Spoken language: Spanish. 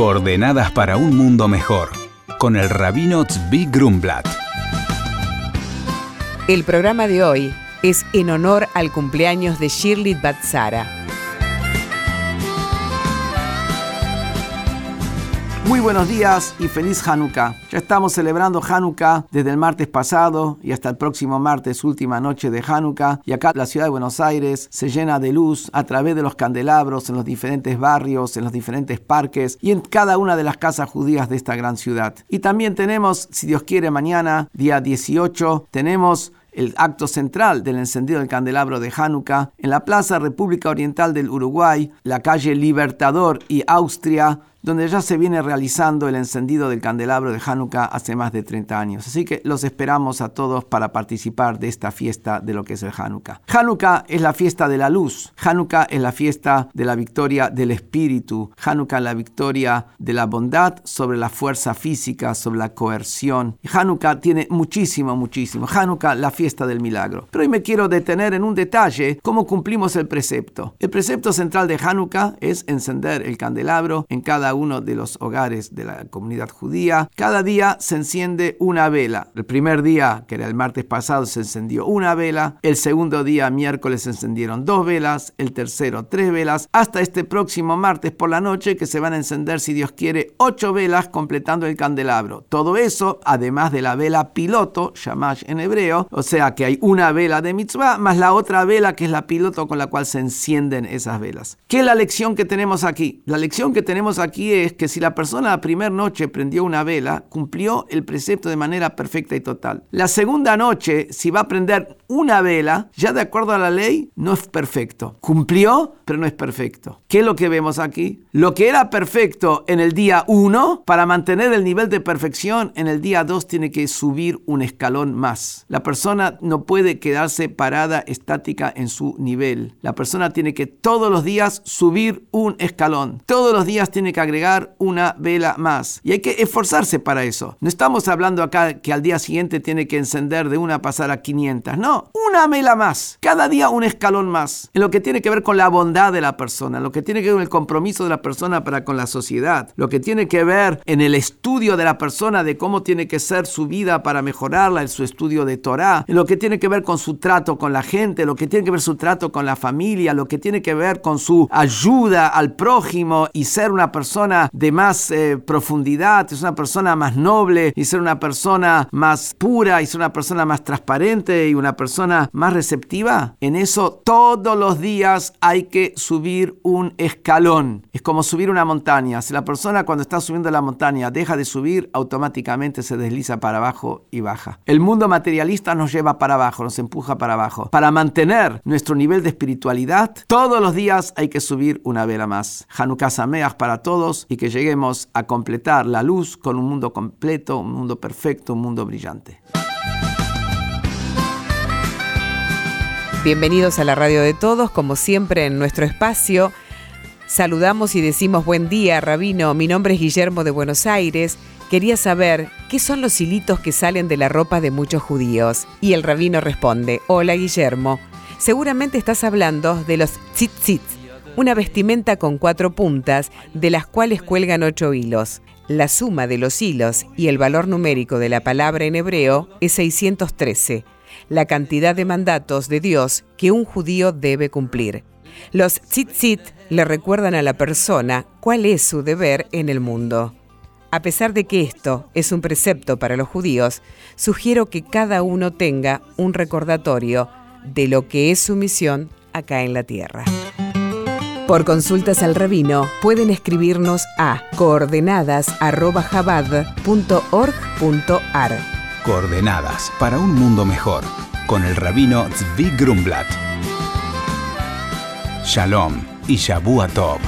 Coordenadas para un mundo mejor, con el rabino Tzvi Grumblat. El programa de hoy es en honor al cumpleaños de Shirley Batzara. Muy buenos días y feliz Hanukkah. Ya estamos celebrando Hanukkah desde el martes pasado y hasta el próximo martes, última noche de Hanukkah. Y acá la ciudad de Buenos Aires se llena de luz a través de los candelabros en los diferentes barrios, en los diferentes parques y en cada una de las casas judías de esta gran ciudad. Y también tenemos, si Dios quiere, mañana, día 18, tenemos el acto central del encendido del candelabro de Hanukkah en la Plaza República Oriental del Uruguay, la calle Libertador y Austria, donde ya se viene realizando el encendido del candelabro de Hanukkah hace más de 30 años. Así que los esperamos a todos para participar de esta fiesta de lo que es el Hanukkah. Hanukkah es la fiesta de la luz. Hanukkah es la fiesta de la victoria del espíritu. Hanukkah es la victoria de la bondad sobre la fuerza física, sobre la coerción. Hanukkah tiene muchísimo, muchísimo. Hanukkah, la fiesta del milagro. Pero hoy me quiero detener en un detalle, cómo cumplimos el precepto. El precepto central de Hanukkah es encender el candelabro en cada uno de los hogares de la comunidad judía. Cada día se enciende una vela. El primer día, que era el martes pasado, se encendió una vela. El segundo día, miércoles, se encendieron dos velas. El tercero, tres velas. Hasta este próximo martes por la noche, que se van a encender, si Dios quiere, ocho velas completando el candelabro. Todo eso, además de la vela piloto, shamash en hebreo, o sea que hay una vela de mitzvah, más la otra vela que es la piloto con la cual se encienden esas velas. ¿Qué es la lección que tenemos aquí? La lección que tenemos aquí es que si la persona la primera noche prendió una vela, cumplió el precepto de manera perfecta y total. La segunda noche, si va a prender una vela, ya de acuerdo a la ley, no es perfecto. Cumplió, pero no es perfecto. ¿Qué es lo que vemos aquí? Lo que era perfecto en el día 1, para mantener el nivel de perfección, en el día 2 tiene que subir un escalón más. La persona no puede quedarse parada estática en su nivel. La persona tiene que todos los días subir un escalón. Todos los días tiene que agregar una vela más. Y hay que esforzarse para eso. No estamos hablando acá que al día siguiente tiene que encender de una a pasar a 500. No, una vela más. Cada día un escalón más. En lo que tiene que ver con la bondad de la persona, lo que tiene que ver con el compromiso de la persona para con la sociedad, lo que tiene que ver en el estudio de la persona de cómo tiene que ser su vida para mejorarla, en su estudio de Torah, en lo que tiene que ver con su trato con la gente, lo que tiene que ver su trato con la familia, lo que tiene que ver con su ayuda al prójimo y ser una persona de más eh, profundidad, es una persona más noble y ser una persona más pura y ser una persona más transparente y una persona más receptiva, en eso todos los días hay que subir un escalón. Es como subir una montaña. Si la persona cuando está subiendo la montaña deja de subir, automáticamente se desliza para abajo y baja. El mundo materialista nos lleva para abajo, nos empuja para abajo. Para mantener nuestro nivel de espiritualidad, todos los días hay que subir una vela más. Hanukkah Sameach para todos y que lleguemos a completar la luz con un mundo completo, un mundo perfecto, un mundo brillante. Bienvenidos a la radio de todos, como siempre en nuestro espacio. Saludamos y decimos buen día, Rabino. Mi nombre es Guillermo de Buenos Aires. Quería saber qué son los hilitos que salen de la ropa de muchos judíos. Y el rabino responde, hola Guillermo, seguramente estás hablando de los tzitzits, una vestimenta con cuatro puntas, de las cuales cuelgan ocho hilos. La suma de los hilos y el valor numérico de la palabra en hebreo es 613, la cantidad de mandatos de Dios que un judío debe cumplir. Los tzitzit le recuerdan a la persona cuál es su deber en el mundo. A pesar de que esto es un precepto para los judíos, sugiero que cada uno tenga un recordatorio de lo que es su misión acá en la tierra. Por consultas al rabino pueden escribirnos a coordenadas.jabad.org.ar. Coordenadas para un mundo mejor con el rabino Zvi Grumblat. Shalom y Shabu Tov.